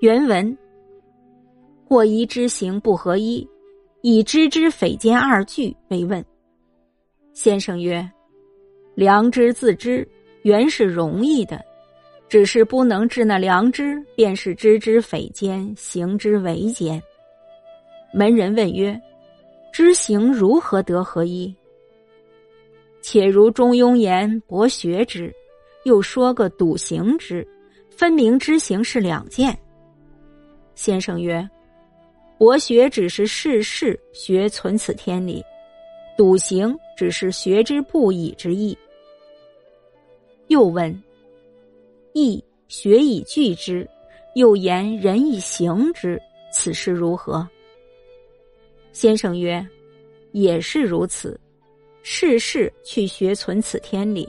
原文：或疑知行不合一，以知之匪间二句为问。先生曰：“良知自知，原是容易的，只是不能治那良知，便是知之匪间，行之为奸。”门人问曰：“知行如何得合一？”且如中庸言：“博学之。”又说个笃行之，分明知行是两件。先生曰：“博学只是事事学存此天理，笃行只是学之不已之意。”又问：“义学以具之，又言人以行之，此事如何？”先生曰：“也是如此，事事去学存此天理。”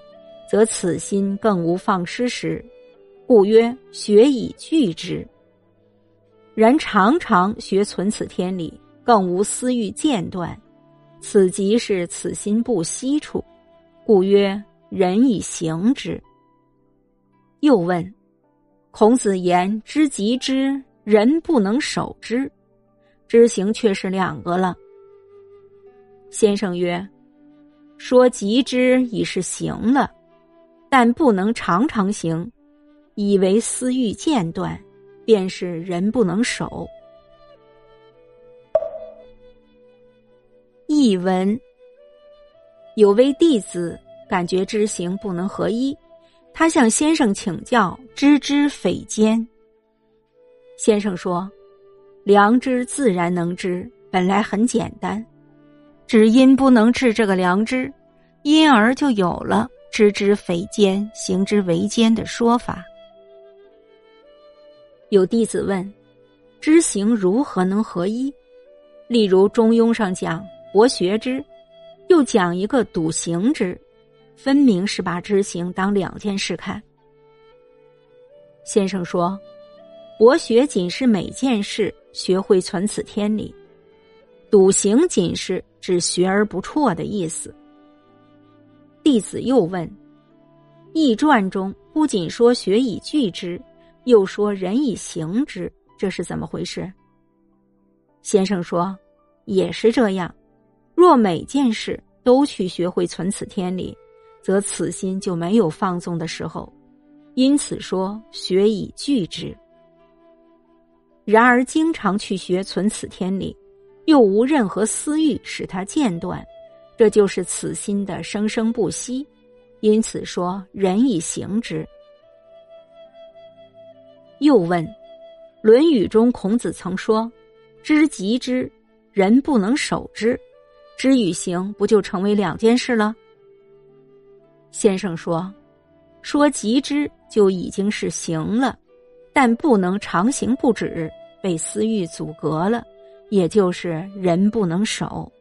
则此心更无放失时，故曰学以具之。然常常学存此天理，更无私欲间断，此即是此心不息处，故曰人以行之。又问：孔子言知极之，人不能守之，知行却是两个了。先生曰：说极之已是行了。但不能常常行，以为私欲间断，便是人不能守。译文：有位弟子感觉知行不能合一，他向先生请教知之匪奸。先生说：“良知自然能知，本来很简单，只因不能治这个良知，因而就有了。”知之匪奸，行之为奸的说法。有弟子问：知行如何能合一？例如《中庸》上讲“博学之”，又讲一个“笃行之”，分明是把知行当两件事看。先生说：“博学仅是每件事学会存此天理，笃行仅是指学而不辍的意思。”弟子又问：“易传》中不仅说学以聚之，又说人以行之，这是怎么回事？”先生说：“也是这样。若每件事都去学会存此天理，则此心就没有放纵的时候。因此说学以具之。然而经常去学存此天理，又无任何私欲使他间断。”这就是此心的生生不息，因此说人以行之。又问，《论语》中孔子曾说：“知极之，人不能守之。”知与行不就成为两件事了？先生说：“说极之就已经是行了，但不能常行不止，被私欲阻隔了，也就是人不能守。”